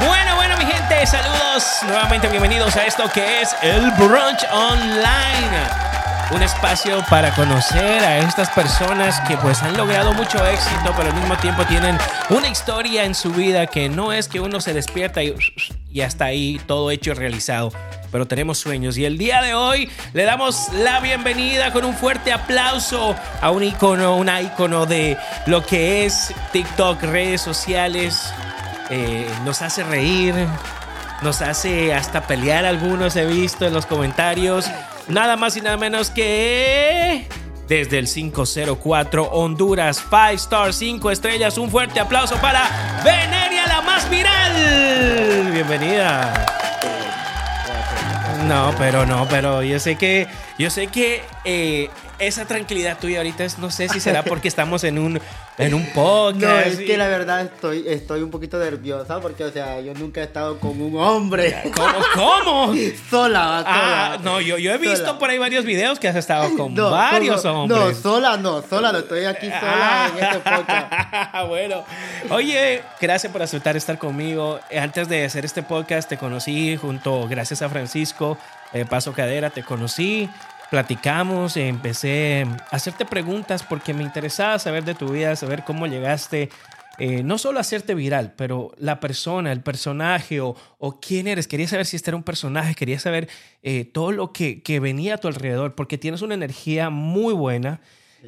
Bueno, bueno, mi gente, saludos. Nuevamente bienvenidos a esto que es el Brunch Online. Un espacio para conocer a estas personas que pues han logrado mucho éxito, pero al mismo tiempo tienen una historia en su vida que no es que uno se despierta y, y hasta ahí todo hecho y realizado. Pero tenemos sueños y el día de hoy le damos la bienvenida con un fuerte aplauso a un icono, una icono de lo que es TikTok, redes sociales, eh, nos hace reír, nos hace hasta pelear algunos, he visto en los comentarios. Nada más y nada menos que desde el 504 Honduras, 5 Star 5 estrellas. Un fuerte aplauso para Veneria, la más viral. Bienvenida. No, pero no, pero yo sé que, yo sé que eh, esa tranquilidad tuya ahorita es, no sé si será porque estamos en un, en un podcast. No, es que la verdad estoy, estoy un poquito nerviosa porque, o sea, yo nunca he estado con un hombre. ¿Cómo? ¿Cómo? sola, sola. Ah, no, yo, yo he visto Sola. por ahí varios videos que has estado con No, varios como- hombres. No, sola no, sola, no estoy aquí sola en este podcast. Ah, bueno. Oye, gracias por aceptar estar conmigo. Antes de hacer este podcast te conocí junto, gracias a Francisco eh, Paso Cadera, te conocí, platicamos, empecé a hacerte preguntas porque me interesaba saber de tu vida, saber cómo llegaste. eh, no solo a hacerte viral, pero la persona, el personaje o, o quién eres. Quería saber si este era un personaje, quería saber eh, todo lo que, que venía a tu alrededor, porque tienes una energía muy buena.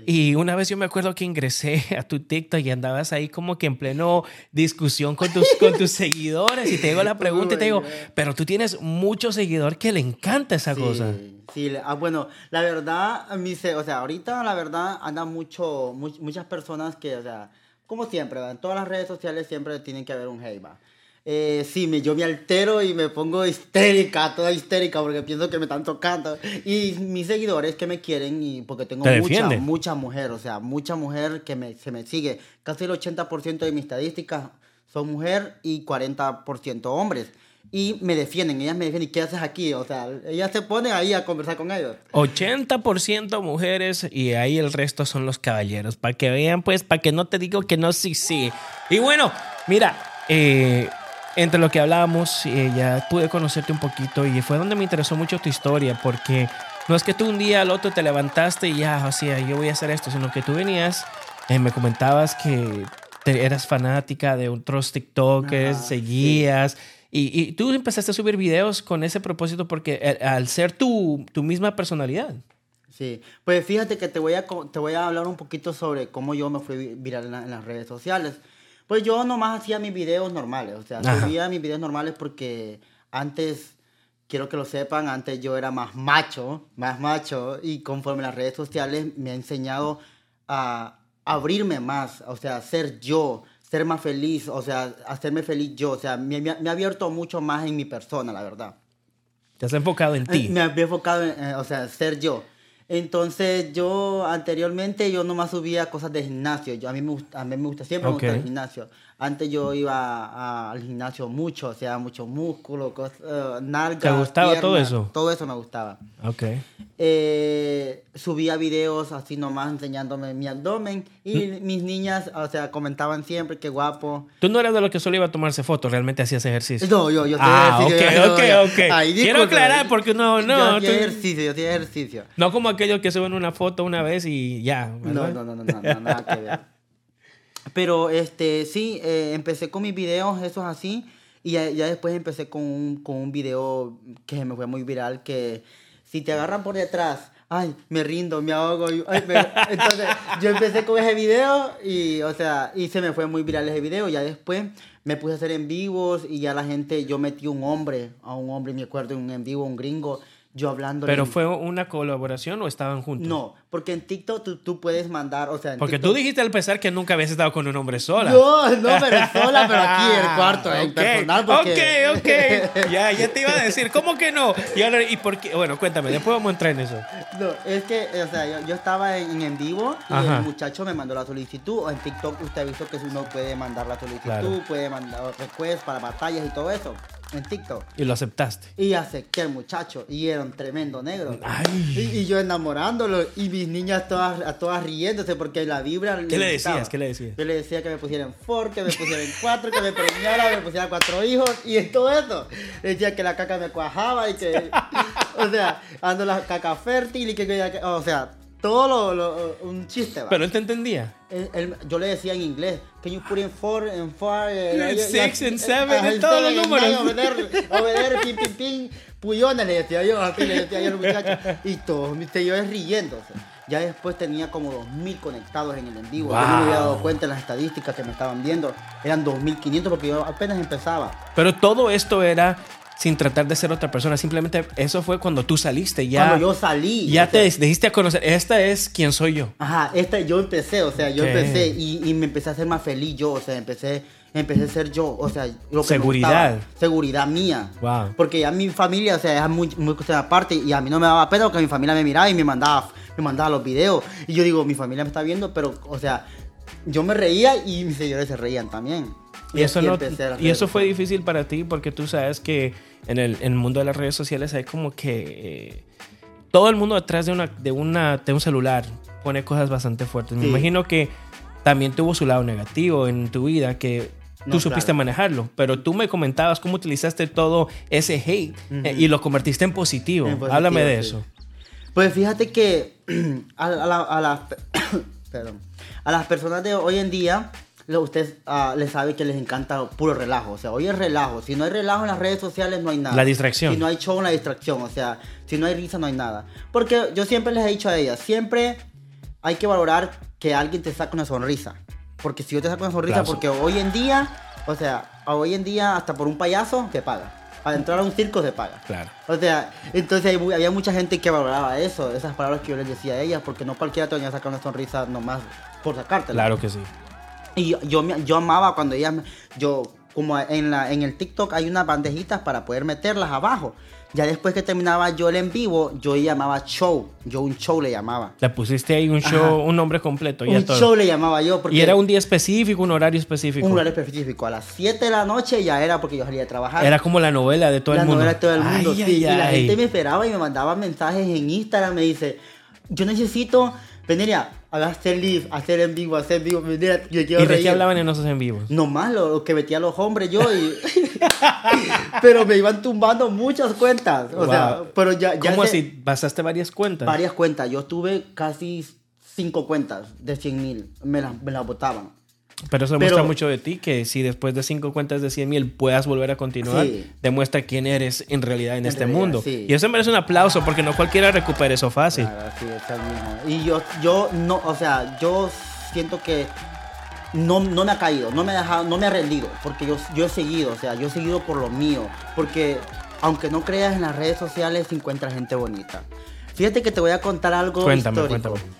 Y una vez yo me acuerdo que ingresé a tu TikTok y andabas ahí como que en pleno discusión con tus, con tus seguidores y te digo la pregunta y te digo, pero tú tienes mucho seguidor que le encanta esa cosa. Sí, sí, le- ah, bueno, la verdad, se, o sea, ahorita la verdad andan mucho, much- muchas personas que, o sea, como siempre, en todas las redes sociales siempre tienen que haber un hate. Eh, sí, me, yo me altero y me pongo histérica, toda histérica, porque pienso que me están tocando. Y mis seguidores que me quieren, y porque tengo Te mucha, mucha mujer, o sea, mucha mujer que me, se me sigue. Casi el 80% de mis estadísticas son mujer y 40% hombres. Y me defienden, ellas me defienden. ¿Y qué haces aquí? O sea, ellas se ponen ahí a conversar con ellos. 80% mujeres y ahí el resto son los caballeros. Para que vean, pues, para que no te digo que no, sí, sí. Y bueno, mira, eh, entre lo que hablábamos, eh, ya pude conocerte un poquito y fue donde me interesó mucho tu historia, porque no es que tú un día al otro te levantaste y ya, o sea, yo voy a hacer esto, sino que tú venías, eh, me comentabas que te- eras fanática de otros TikTokers, Ajá, seguías. Y, y tú empezaste a subir videos con ese propósito porque eh, al ser tu, tu misma personalidad. Sí, pues fíjate que te voy a, te voy a hablar un poquito sobre cómo yo me fui vi- viral en, la- en las redes sociales. Pues yo nomás hacía mis videos normales, o sea, Ajá. subía mis videos normales porque antes, quiero que lo sepan, antes yo era más macho, más macho, y conforme las redes sociales me ha enseñado a abrirme más, o sea, ser yo, ser más feliz, o sea, hacerme feliz yo, o sea, me, me ha- me ha abierto mucho más en mi persona, la verdad. Te has enfocado en Eh, ti. Me había enfocado en, eh, o sea, ser yo. Entonces, yo anteriormente yo nomás subía cosas de gimnasio. Yo, a, mí me gusta, a mí me gusta, siempre me gusta Ok. el gimnasio. Antes yo iba a- al gimnasio mucho, o sea, mucho músculo, cos- eh, nalgas, ¿Te gustaba todo eso? Todo eso me gustaba. Ok. Eh, subía videos así nomás enseñándome mi abdomen y Mm. mis niñas, o sea, comentaban siempre qué guapo. Tú no eras de los que solo iba a tomarse fotos, realmente hacías ejercicio. No, yo, yo Ah, ok, yo- ok, yo- ok. Ay, Quiero aclarar porque no, Yo no. hacía tú- ejercicio, yo hacía ejercicio. no como aquellos que suben una foto una vez y ya. ¿verdad? no, no, no, no, no, nada que ver. Pero este, sí, eh, empecé con mis videos, esos así, y ya, ya después empecé con un, con un video que me fue muy viral, que si te agarran por detrás, ay, me rindo, me ahogo. ay, me- Entonces, yo empecé con ese video y, o sea, y se me fue muy viral ese video. Ya después me puse a hacer en vivos y ya la gente, yo metí un hombre, a un hombre, me acuerdo, un en vivo, un gringo, yo hablando. ¿Pero fue una colaboración o estaban juntos? No, porque en TikTok tú, tú puedes mandar, o sea, en Porque TikTok- tú dijiste al empezar que nunca habías estado con un hombre sola. No, no, pero sola, pero aquí en el cuarto, en Ok, personal, porque... Ok, ok. Ya, ya te iba a decir, ¿cómo que no? Y ahora, ¿y por qué? Bueno, cuéntame, después vamos a entrar en eso. No, es que, o sea, yo, yo estaba en, en vivo y Ajá. el muchacho me mandó la solicitud. En TikTok usted ha visto que uno puede mandar la solicitud, Claro. puede mandar request para batallas y todo eso. En TikTok. Y lo aceptaste. Y acepté al muchacho. Y era un tremendo negro. Ay. Y, y yo enamorándolo. Y mis niñas todas, todas riéndose porque la vibra. ¿Qué le decías? ¿Qué le decías? Yo le decía que me pusieran four, que me pusieran cuatro, que me preñara, que me pusieran cuatro hijos. Y todo eso. Le decía que la caca me cuajaba y que. o sea, ando la caca fértil y que- o sea, todo lo, lo- un chiste, va. Pero él te entendía. Él- él- yo le decía en inglés, can you put in four and Yeah, eh, six eh, and seven, y todos los números. there, pin, pin, pin, puyones, le decía yo, así le decía yo al muchacho. Y todos mis seguidores riéndose. Ya después tenía como 2.000 conectados en el en vivo. Yo no me había dado cuenta en las estadísticas que me estaban viendo. Eran 2.500 porque yo apenas empezaba. Pero todo esto era sin tratar de ser otra persona. Simplemente eso fue cuando tú saliste. Ya, Cuando yo salí. ya te sea, dijiste a conocer. Esta es quien soy yo. Ajá, esta, yo empecé, o sea, yo empecé y, y me empecé a hacer más feliz yo, o sea, empecé, empecé a ser yo, o sea, lo que Seguridad. gustaba, seguridad mía. Wow. Porque ya mi familia, o sea, es muy, muy cuestión aparte y a mí no me daba pena porque mi familia me miraba y me mandaba, me mandaba los videos. Y yo digo, mi familia me está viendo, pero, o sea, yo me reía y mis seguidores se reían también. Y eso, así no, y eso fue difícil para ti porque tú sabes que en el, en el mundo de las redes sociales hay como que eh, todo el mundo detrás de, una, de, una, de un celular pone cosas bastante fuertes. Me Sí. imagino que también tuvo su lado negativo en tu vida que tú supiste claro. manejarlo, pero tú me comentabas cómo utilizaste todo ese hate eh, y lo convertiste en positivo. En positivo, Háblame de sí. eso. Pues fíjate que a, a la- a las, perdón, a las personas de hoy en día, usted ah, les sabe que les encanta puro relajo. O sea, hoy es relajo. Si no hay relajo en las redes sociales, no hay nada. La distracción. Si no hay show, la distracción. O sea, si no hay risa, no hay nada. Porque yo siempre les he dicho a ellas, siempre hay que valorar que alguien te saque una sonrisa. Porque si yo te saco una sonrisa, Aplauso. porque hoy en día, o sea, hoy en día hasta por un payaso te paga. Para entrar a un circo se paga. Claro. O sea, entonces había mucha gente que valoraba eso, esas palabras que yo les decía a ellas, porque no cualquiera te venía a sacar una sonrisa nomás por sacártela. Claro que sí. Y yo, yo, amaba cuando ellas, yo, como en, la, en el TikTok hay unas bandejitas para poder meterlas abajo. Ya después que terminaba yo el en vivo, yo llamaba show, yo un show le llamaba. Le pusiste ahí un show, Ajá. un nombre completo. ya Un todo. show le llamaba yo. Porque y era un día específico, un horario específico. un horario específico. A las 7 de la noche ya era porque yo salía de trabajar. Era como la novela de todo la el mundo. novela de todo el mundo. Ay, sí. ay, y la gente me esperaba y me mandaba mensajes en Instagram. Me dice, yo necesito venir a, hacer live, hacer en vivo, hacer en vivo. Venir, yo quiero ¿Y de qué hablaban en esos en vivos? Nomás lo, lo que metía a los hombres yo y... pero me iban tumbando muchas cuentas. O sea, Wow. pero ya... ya ¿Cómo así? ¿Pasaste varias cuentas? Varias cuentas. Yo tuve casi cinco cuentas de 100 mil. Me las, me las botaban. Pero eso Pero- demuestra mucho de ti, que si después de cinco cuentas de 100 mil puedas volver a continuar, Sí. demuestra quién eres en realidad en, En este realidad, mundo. sí. Y eso merece un aplauso, porque no cualquiera recupera eso fácil. Claro, sí, es el mismo. Y yo, yo no, o sea, yo siento que no, no me ha caído, no me ha dejado, no me ha rendido, porque yo, yo he seguido, o sea, yo he seguido por lo mío, porque aunque no creas en las redes sociales, se encuentra gente bonita. Fíjate que te voy a contar algo Cuéntame, histórico. cuéntame.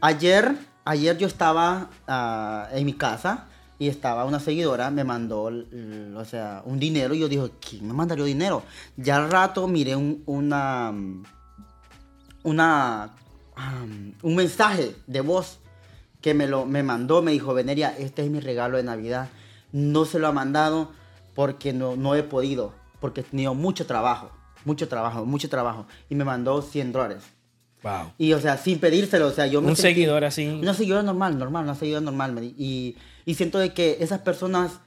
Ayer, ayer yo estaba ah, en mi casa y estaba una seguidora, me mandó, l- o sea, un dinero y yo dije, ¿quién me mandaría dinero? Ya al rato miré un, una, una, am, un mensaje de voz que me lo me mandó, me dijo, Veneria, este es mi regalo de Navidad. No se lo ha mandado porque no, no he podido, porque he tenido mucho trabajo, mucho trabajo, mucho trabajo. Y me mandó 100 dólares. Wow. Y, o sea, sin pedírselo, o sea, yo me Un sentí- seguidor así. Una seguidora normal, normal, una seguidora normal. Y, y siento de que esas personas,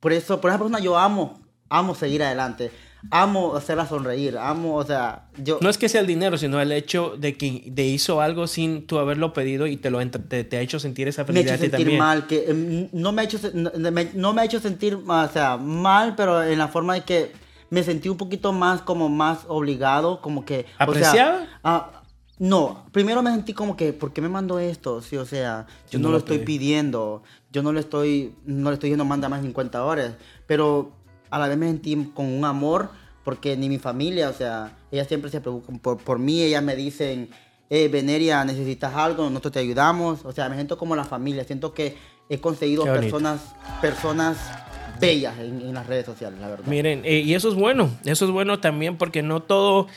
por eso, por esa persona yo amo, amo seguir adelante. Amo hacerla sonreír, amo, o sea, yo... No es que sea el dinero, sino el hecho de que de hizo algo sin tú haberlo pedido y te lo te, te ha hecho sentir esa me ha felicidad hecho sentir también. mal, que em, no me ha hecho, no, me, no me ha hecho sentir, o sea, mal, pero en la forma de que me sentí un poquito más, como más obligado, como que... o sea, ¿Apreciado? ah, no, primero me sentí como que, ¿por qué me mandó esto? Sí, o sea, yo No no, lo estoy pedí. pidiendo, yo no le estoy, no le estoy diciendo manda más 50 horas, pero a la vez me sentí con un amor, porque ni mi familia, o sea, ellas siempre se preocupan por, por mí, ellas me dicen, eh, Veneria, necesitas algo, nosotros te ayudamos, o sea, me siento como la familia, siento que he conseguido bonito. personas, bellas en, en las redes sociales, la verdad. Miren, eh, y eso es bueno, eso es bueno también porque no todo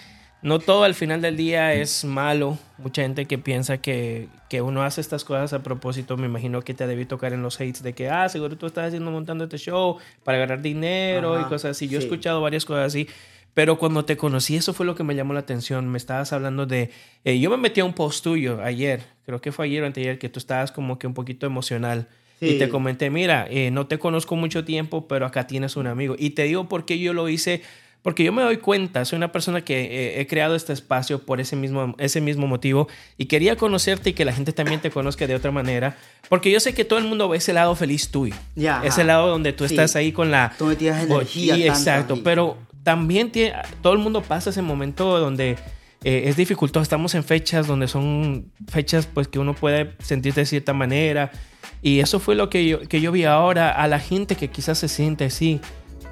no todo al final del día es malo. Mucha gente que piensa que, que uno hace estas cosas a propósito, me imagino que te debí tocar en los hates de que, ah, seguro tú estás haciendo montando este show para ganar dinero y cosas así. Yo he escuchado varias cosas así. Pero cuando te conocí, eso fue lo que me llamó la atención. Me estabas hablando de... eh, yo me metí a un post tuyo ayer, creo que fue ayer o anteayer, que tú estabas como que un poquito emocional. Y Sí. te comenté, mira, eh, no te conozco mucho tiempo, pero acá tienes un amigo. Y te digo por qué yo lo hice, porque yo me doy cuenta, soy una persona que eh, he creado este espacio por ese mismo, ese mismo motivo y quería conocerte y que la gente también te conozca de otra manera, porque yo sé que todo el mundo ve ese lado feliz tuyo, Ya, ese lado donde tú Sí. estás ahí con la... Tú me tiras Oh, energía. tanta, exacto, pero también tiene, todo el mundo pasa ese momento donde eh, es dificultoso. Estamos en fechas donde son fechas pues que uno puede sentirse de cierta manera. Y eso fue lo que yo, que yo vi ahora a la gente que quizás se siente así.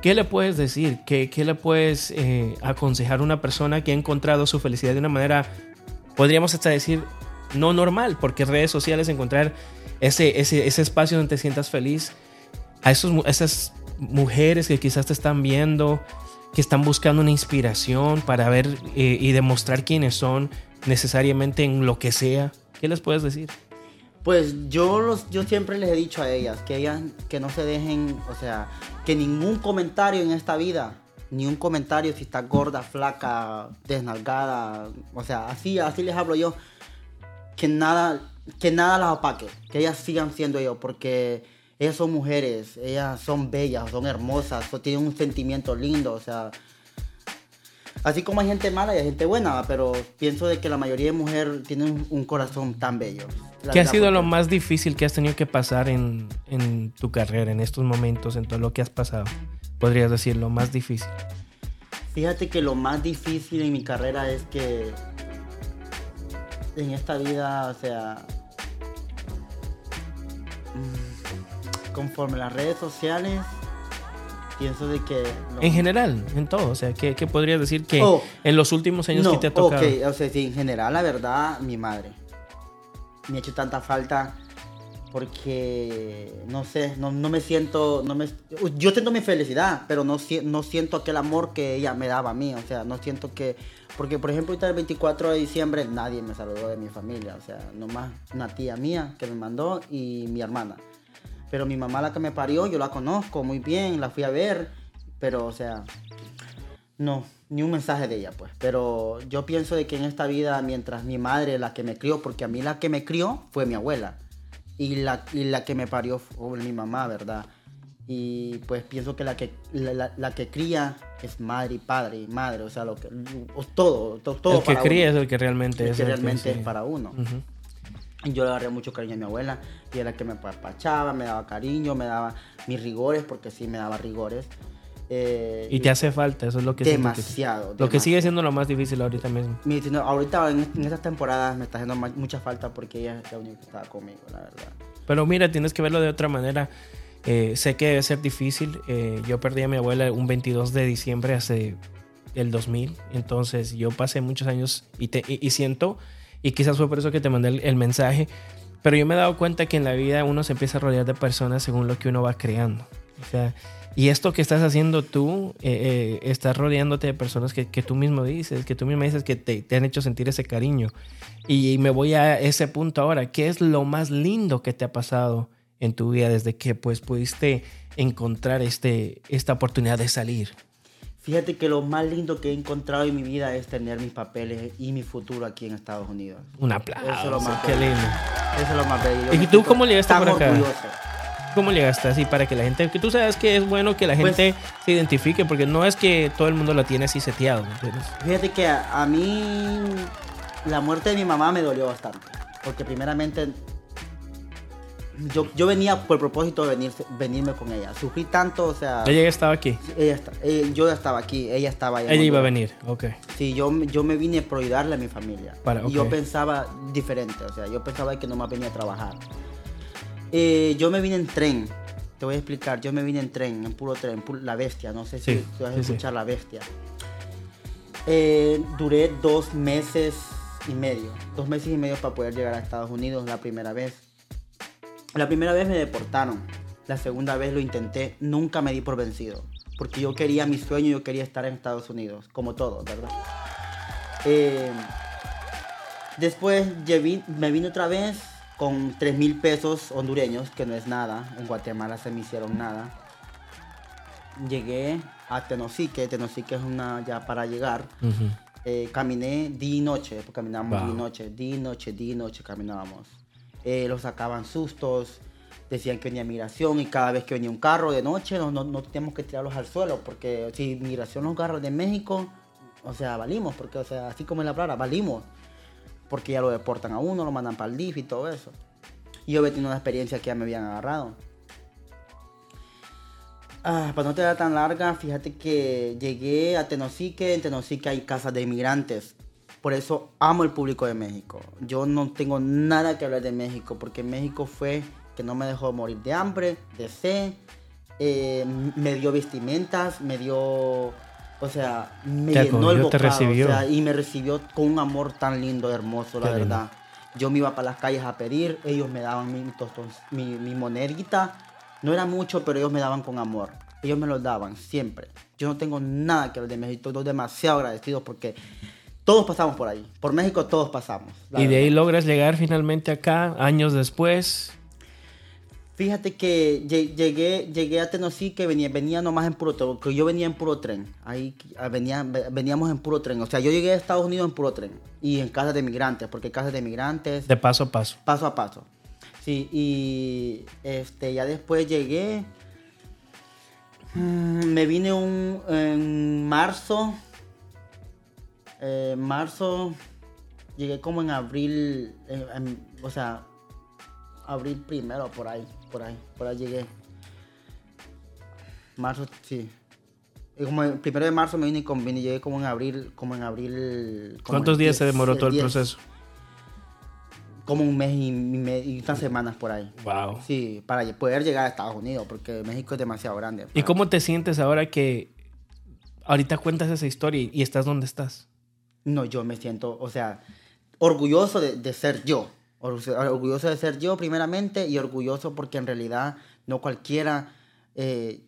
¿Qué le puedes decir? ¿Qué, qué le puedes eh, aconsejar a una persona que ha encontrado su felicidad de una manera, podríamos hasta decir, no normal? Porque redes sociales, encontrar ese, ese, ese espacio donde te sientas feliz, a esos, esas mujeres que quizás te están viendo, que están buscando una inspiración para ver eh, y demostrar quiénes son necesariamente en lo que sea. ¿Qué les puedes decir? Pues yo los, yo siempre les he dicho a ellas que ellas que no se dejen, o sea, que ningún comentario en esta vida, ni un comentario si está gorda, flaca, desnalgada, o sea, así, así les hablo yo, que nada, que nada las opaque, que ellas sigan siendo yo, porque ellas son mujeres, ellas son bellas, son hermosas, tienen un sentimiento lindo, o sea, Así como hay gente mala y hay gente buena, pero pienso de que la mayoría de mujeres tienen un, un corazón tan bello. ¿Qué ha sido lo más difícil que has tenido que pasar en, en tu carrera, en estos momentos, en todo lo que has pasado? Podrías decir lo más difícil. Fíjate que lo más difícil en mi carrera es que en esta vida, o sea, mm, conforme las redes sociales, pienso de que... lo- En general, en todo. O sea, ¿qué, qué podrías decir que Oh. en los últimos años no, que te ha tocado? ok, o sea, sí, en general, la verdad, mi madre. Me ha hecho tanta falta porque, no sé, no, no me siento, no me, yo siento mi felicidad, pero no, no siento aquel amor que ella me daba a mí, o sea, no siento que, porque por ejemplo ahorita el 24 de diciembre nadie me saludó de mi familia, o sea, nomás una tía mía que me mandó y mi hermana. Pero mi mamá la que me parió, yo la conozco muy bien, la fui a ver, pero o sea, no, ni un mensaje de ella, pues. Pero yo pienso de que en esta vida, mientras mi madre, la que me crió, porque a mí la que me crió fue mi abuela. Y la, y la que me parió fue mi mamá, ¿verdad? Y pues pienso que la que, la, la- la que cría es madre y padre y madre, o sea, lo que, o todo, to- todo. el que para cría uno. es el que realmente El es. que el realmente sí. es para uno. Ujú. Y Yo le agarré mucho cariño a mi abuela y era la que me papachaba, me daba cariño, me daba mis rigores, porque sí me daba rigores. Eh, Y te hace falta, eso es lo que siento que- demasiado. Lo que demasiado. sigue siendo lo más difícil ahorita mismo. Mi- no, ahorita en, en estas temporadas me está haciendo ma- mucha falta porque ella es la única que estaba conmigo, la verdad. Pero mira, tienes que verlo de otra manera. Eh, sé que debe ser difícil. Eh, yo perdí a mi abuela un 22 de diciembre hace el 2000. Entonces yo pasé muchos años y, te, y, y siento, y quizás fue por eso que te mandé el, mensaje, pero yo me he dado cuenta que en la vida uno se empieza a rodear de personas según lo que uno va creando. O sea, y esto que estás haciendo tú, eh, eh, estás rodeándote de personas que, que tú mismo dices, que tú mismo dices que te, te han hecho sentir ese cariño. Y me voy a ese punto ahora. ¿Qué es lo más lindo que te ha pasado en tu vida desde que pues pudiste encontrar este, esta oportunidad de salir? Fíjate que lo más lindo que he encontrado en mi vida es tener mis papeles y mi futuro aquí en Estados Unidos. Un aplauso. Eso es lo más Qué bello. lindo. Eso es lo más bello. Yo ¿Y tú cómo llegaste por acá? orgulloso. ¿Cómo llegaste así para que la gente, que tú sabes que es bueno que la Pues- gente se identifique porque no es que todo el mundo lo tiene así seteado, ¿me entiendes? Fíjate que a, a mí la muerte de mi mamá me dolió bastante. Porque primeramente yo, yo venía por propósito de venir, venirme con ella. Sufrí tanto, o sea... Ella ya estaba aquí. Ella está, eh, yo ya estaba aquí, ella estaba allá. Ella iba a venir, ok. Sí, yo, yo me vine por ayudarle a mi familia. Para- Y yo pensaba diferente, o sea, yo pensaba que nomás venía a trabajar. Eh, yo me vine en tren, te voy a explicar, yo me vine en tren, en puro tren, la bestia, no sé si Sí, tú vas a sí, sí. escuchar la bestia. Eh, duré dos meses y medio, dos meses y medio para poder llegar a Estados Unidos la primera vez. La primera vez me deportaron, la segunda vez lo intenté, nunca me di por vencido, porque yo quería mi sueño, yo quería estar en Estados Unidos, como todos, ¿verdad? Eh, después me vine otra vez con 3 mil pesos hondureños, que no es nada. En Guatemala se me hicieron nada. Llegué a Tenosique. Tenosique es una ya para llegar. Eh, caminé día y noche, caminábamos Wow. día y noche, día y noche, día y noche caminábamos. Eh, los sacaban sustos, decían que venía migración y cada vez que venía un carro de noche no, no, no teníamos que tirarlos al suelo, porque si migración los carros de México, o sea, valimos, porque, o sea, así como en la playa, valimos, porque ya lo deportan a uno, lo mandan para el DIF y todo eso. Yo había tenido una experiencia que ya me habían agarrado. Ah, para no te dar tan larga, fíjate que llegué a Tenosique, en Tenosique hay casas de inmigrantes. Por eso amo el público de México. Yo no tengo nada que hablar de México, porque México fue que no me dejó morir de hambre, de sed, eh, me dio vestimentas, me dio, o sea, me Te llenó el bocado, recibió. o sea, y me recibió con un amor tan lindo, hermoso, la lindo. verdad. Yo me iba para las calles a pedir, ellos me daban mi, tostón- mi, mi monedita. No era mucho, pero ellos me daban con amor. Ellos me lo daban siempre. Yo no tengo nada que ver de México. Estoy demasiado agradecido porque todos pasamos por ahí. Por México todos pasamos. Y de ahí logras llegar finalmente acá, años después. Fíjate que lle- llegué, llegué a Tenosique, venía, venía nomás en puro tren, porque yo venía en puro tren. Ahí ah, venía, ve- veníamos en puro tren. O sea, yo llegué a Estados Unidos en puro tren. Y en casas de migrantes, porque casas de migrantes, De paso a paso. paso a paso. Sí, y este, ya después llegué. Mm, Me vine un, en marzo. Eh, marzo. Llegué como en abril. en- o sea, abril primero, por ahí. Por ahí. Por ahí llegué. Marzo, sí. Y como el primero de marzo me vine y con- vine, llegué como en abril. Como en abril. como ¿Cuántos días se 10, demoró todo el 10, proceso? Como un mes y, y unas semanas por ahí. Wow. Sí, para poder llegar a Estados Unidos, porque México es demasiado grande. ¿Y cómo te sientes ahora que ahorita cuentas esa historia y estás donde estás? No, yo me siento, o sea, orgulloso de, de ser yo. Or- Orgulloso de ser yo primeramente y orgulloso porque en realidad no cualquiera eh,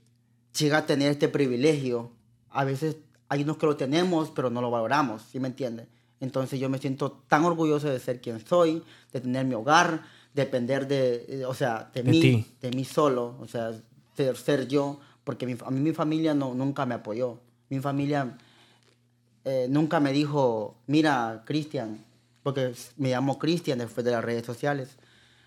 llega a tener este privilegio. A veces hay unos que lo tenemos, pero no lo valoramos, ¿sí me entiendes? Entonces yo me siento tan orgulloso de ser quien soy, de tener mi hogar, depender de, eh, o sea, de, De mí, ti. de mí solo, o sea, ser, ser yo, porque mi- a mí mi familia no, nunca me apoyó. Mi familia eh, nunca me dijo, mira, Cristian, porque me llamo Cristian después de las redes sociales,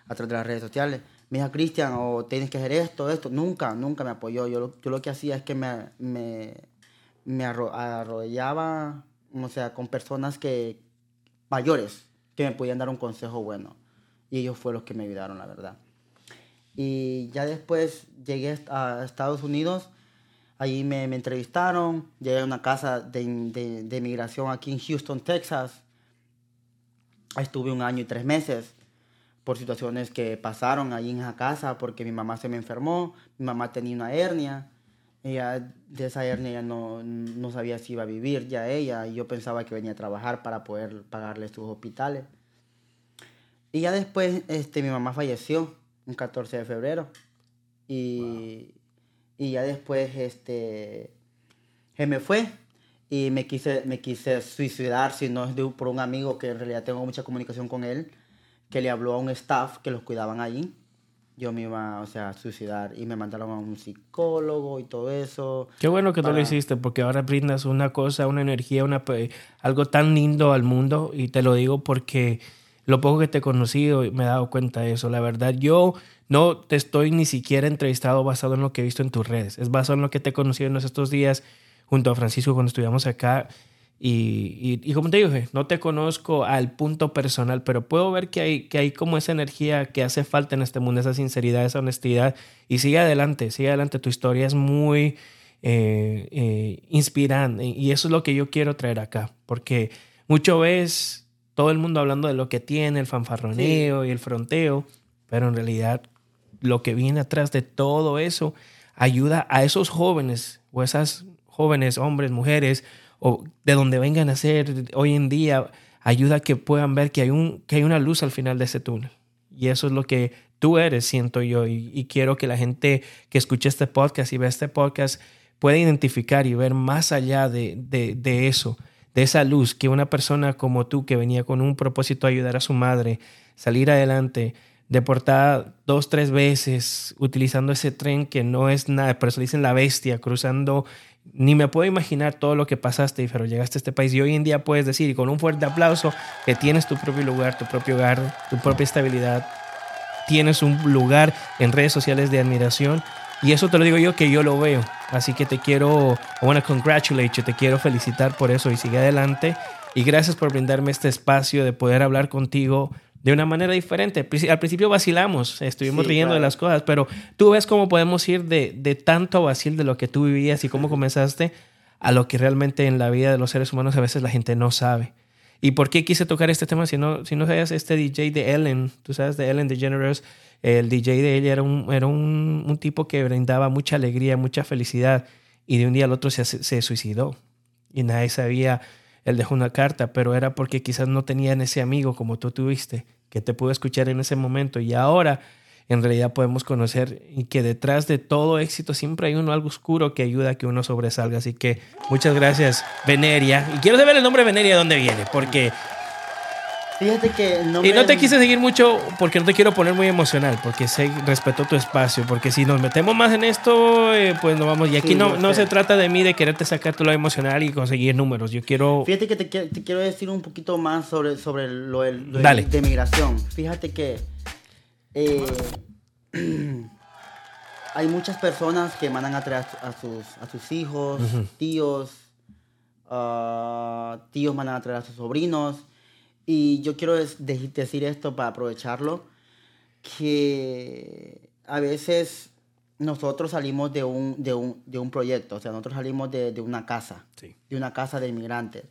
a través de las redes sociales. Dijo, Cristian, o tienes que hacer esto, esto. Nunca, nunca me apoyó. Yo, lo- yo lo que hacía es que me, me, me arro- arrodillaba, o sea, con personas que mayores, que me podían dar un consejo bueno. Y ellos fueron los que me ayudaron, la verdad. Y ya después llegué a Estados Unidos. Ahí me, me entrevistaron. Llegué a una casa de, de, de migración aquí en Houston, Texas. Estuve un año y tres meses por situaciones que pasaron ahí en esa casa porque mi mamá se me enfermó. Mi mamá tenía una hernia. Ella, de esa hernia ya no, no sabía si iba a vivir ya ella. Y yo pensaba que venía a trabajar para poder pagarle sus hospitales. Y ya después este, mi mamá falleció un 14 de febrero. Y, y ya después este, se me fue y me quise, me quise suicidar, si no es de, por un amigo que en realidad tengo mucha comunicación con él, que le habló a un staff que los cuidaban allí. Yo me iba, o sea, a suicidar y me mandaron a un psicólogo y todo eso. Qué bueno que tú lo Para- hiciste porque ahora brindas una cosa, una energía, una, algo tan lindo al mundo y te lo digo porque lo poco que te he conocido me he dado cuenta de eso. La verdad, yo no te estoy ni siquiera entrevistado basado en lo que he visto en tus redes. Es basado en lo que te he conocido en estos días junto a Francisco cuando estuvimos acá. Y, y, y como te dije, no te conozco al punto personal, pero puedo ver que hay, que hay como esa energía que hace falta en este mundo, esa sinceridad, esa honestidad. Y sigue adelante, sigue adelante. Tu historia es muy eh, eh, inspirante y eso es lo que yo quiero traer acá, porque mucho ves todo el mundo hablando de lo que tiene, el fanfarroneo y el fronteo, pero en realidad lo que viene atrás de todo eso ayuda a esos jóvenes o esas jóvenes, hombres, mujeres, o de donde vengan a ser hoy en día, ayuda a que puedan ver que hay, un, que hay una luz al final de ese túnel. Y eso es lo que tú eres, siento yo, y, quiero que la gente que escuche este podcast y ve este podcast pueda identificar y ver más allá de, de, de eso, de esa luz que una persona como tú, que venía con un propósito de ayudar a su madre, salir adelante, deportada dos, tres veces, utilizando ese tren que no es nada, pero se dicen la bestia, cruzando, ni me puedo imaginar todo lo que pasaste, pero llegaste a este país y hoy en día puedes decir, y con un fuerte aplauso, que tienes tu propio lugar, tu propio hogar, tu propia estabilidad, tienes un lugar en redes sociales de admiración. Y eso te lo digo yo que yo lo veo. Así que te quiero, I want to congratulate you, te quiero felicitar por eso y sigue adelante. Y gracias por brindarme este espacio de poder hablar contigo de una manera diferente. Al principio vacilamos, estuvimos riendo de las cosas, pero tú ves cómo podemos ir de, de tanto vacil de lo que tú vivías y cómo comenzaste a lo que realmente en la vida de los seres humanos a veces la gente no sabe. ¿Y por qué quise tocar este tema? Si no, si no sabías, este DJ de Ellen, tú sabes, de Ellen DeGeneres, el DJ de ella era un, era un, un, tipo que brindaba mucha alegría, mucha felicidad, y de un día al otro se, se suicidó. Y nadie sabía él dejó una carta, pero era porque quizás no tenían ese amigo como tú tuviste, que te pudo escuchar en ese momento. Y ahora, en realidad, podemos conocer y que detrás de todo éxito siempre hay uno algo oscuro que ayuda a que uno sobresalga. Así que muchas gracias, Veneria. Y quiero saber el nombre de Veneria, dónde viene, porque Fíjate que no Y no te quise seguir mucho porque no te quiero poner muy emocional, porque sé, respeto tu espacio, porque si nos metemos más en esto, eh, pues no vamos. Y aquí no, no se trata de mí de quererte sacar tu lado emocional y conseguir números. Yo quiero... Fíjate que te, te quiero decir un poquito más sobre, sobre lo, de migración. Fíjate que eh, hay muchas personas que mandan a traer a sus, a sus hijos, tíos, uh, tíos mandan a traer a sus sobrinos y yo quiero decir esto para aprovecharlo, que a veces nosotros salimos de un, de un, de un proyecto, o sea, nosotros salimos de, de una casa, de una casa de inmigrantes.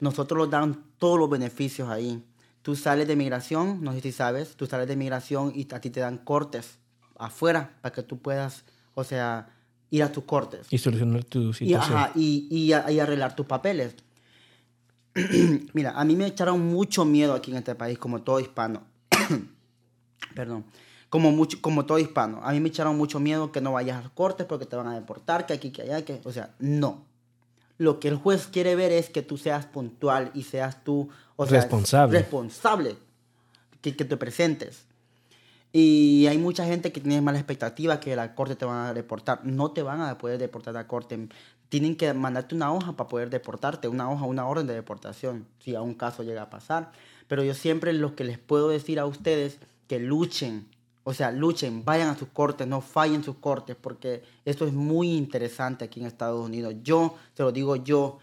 Nosotros nos dan todos los beneficios ahí. Tú sales de migración, no sé si sabes, tú sales de migración y a ti te dan cortes afuera para que tú puedas, o sea, ir a tus cortes. Y solucionar tu situación. Y, y, y arreglar tus papeles. Mira, a mí me echaron mucho miedo aquí en este país, como todo hispano. Perdón. Como, mucho, como todo hispano. A mí me echaron mucho miedo que no vayas a los cortes porque te van a deportar, que aquí, que allá, que... O sea, no. Lo que el juez quiere ver es que tú seas puntual y seas tú... O sea, responsable. Responsable. Que, que te presentes. Y hay mucha gente que tiene mala expectativa que la corte te van a deportar. No te van a poder deportar a la corte tienen que mandarte una hoja para poder deportarte, una hoja, una orden de deportación, si a un caso llega a pasar. Pero yo siempre lo que les puedo decir a ustedes, que luchen, o sea, luchen, vayan a sus cortes, no fallen sus cortes, porque esto es muy interesante aquí en Estados Unidos. Yo, te lo digo yo,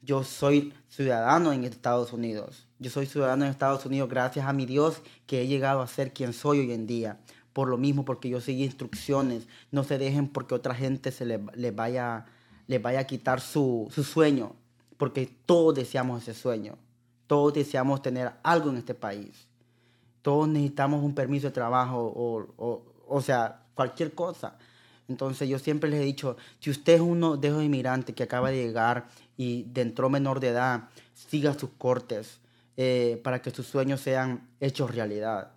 yo soy ciudadano en Estados Unidos. Yo soy ciudadano en Estados Unidos gracias a mi Dios que he llegado a ser quien soy hoy en día. Por lo mismo, porque yo seguí instrucciones. No se dejen porque otra gente se les, les vaya les vaya a quitar su, sueño, porque todos deseamos ese sueño, todos deseamos tener algo en este país, todos necesitamos un permiso de trabajo o, o, sea, cualquier cosa. Entonces yo siempre les he dicho, si usted es uno de esos inmigrantes que acaba de llegar y dentro menor de edad, siga sus cortes eh, para que sus sueños sean hechos realidad.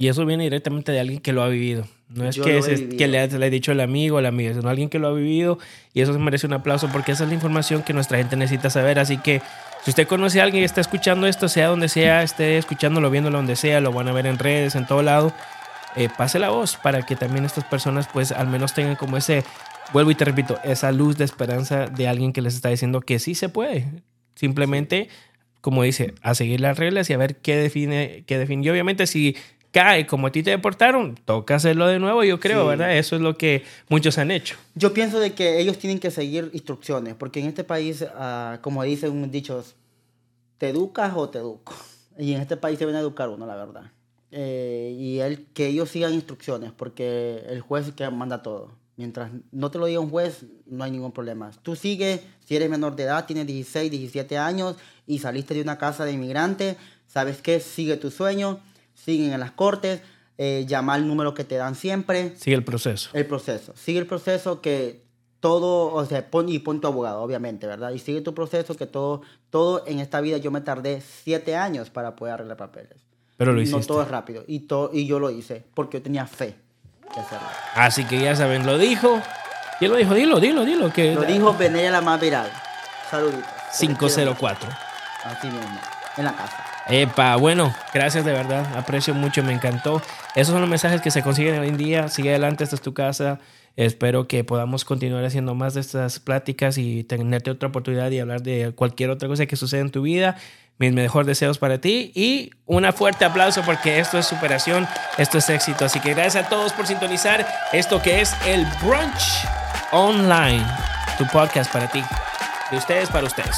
Y eso viene directamente de alguien que lo ha vivido. No es que, que le, le ha dicho el amigo o la amiga, sino alguien que lo ha vivido y eso se merece un aplauso porque esa es la información que nuestra gente necesita saber. Así que si usted conoce a alguien que está escuchando esto, sea donde sea, esté escuchándolo, viéndolo donde sea, lo van a ver en redes, en todo lado, eh, pase la voz para que también estas personas pues al menos tengan como ese, vuelvo y te repito, esa luz de esperanza de alguien que les está diciendo que sí se puede. Simplemente, como dice, a seguir las reglas y a ver qué define, qué define. Y obviamente si cae como a ti te deportaron, toca hacerlo de nuevo, yo creo, ¿verdad? Eso es lo que muchos han hecho. Yo pienso de que ellos tienen que seguir instrucciones, porque en este país, uh, como dicen dichos, te educas o te educo. Y en este país se deben educar uno, la verdad. Eh, y el, que ellos sigan instrucciones, porque el juez es que manda todo. Mientras no te lo diga un juez, no hay ningún problema. Tú sigues, si eres menor de edad, tienes 16, 17 años y saliste de una casa de inmigrante, ¿sabes qué? Sigue tu sueño siguen en las cortes, eh, llama al número que te dan siempre. Sigue el proceso. El proceso. Sigue el proceso que todo, o sea, pon, y pon tu abogado, obviamente, ¿verdad? Y sigue tu proceso que todo, todo en esta vida yo me tardé siete años para poder arreglar papeles. Pero lo hiciste. No todo es rápido. Y, todo, y yo lo hice porque yo tenía fe de hacerlo. Así que ya saben, lo dijo. ¿Quién lo dijo? Dilo, dilo, dilo. Que... Lo dijo Veneya la más viral. Saluditos. 504. Así mismo, en la casa. Epa, bueno, gracias de verdad, aprecio mucho, me encantó. Esos son los mensajes que se consiguen hoy en día. Sigue adelante, esta es tu casa. Espero que podamos continuar haciendo más de estas pláticas y tenerte otra oportunidad y hablar de cualquier otra cosa que suceda en tu vida. Mis mejores deseos para ti y un fuerte aplauso porque esto es superación, esto es éxito. Así que gracias a todos por sintonizar esto que es el Brunch Online, tu podcast para ti, de ustedes para ustedes.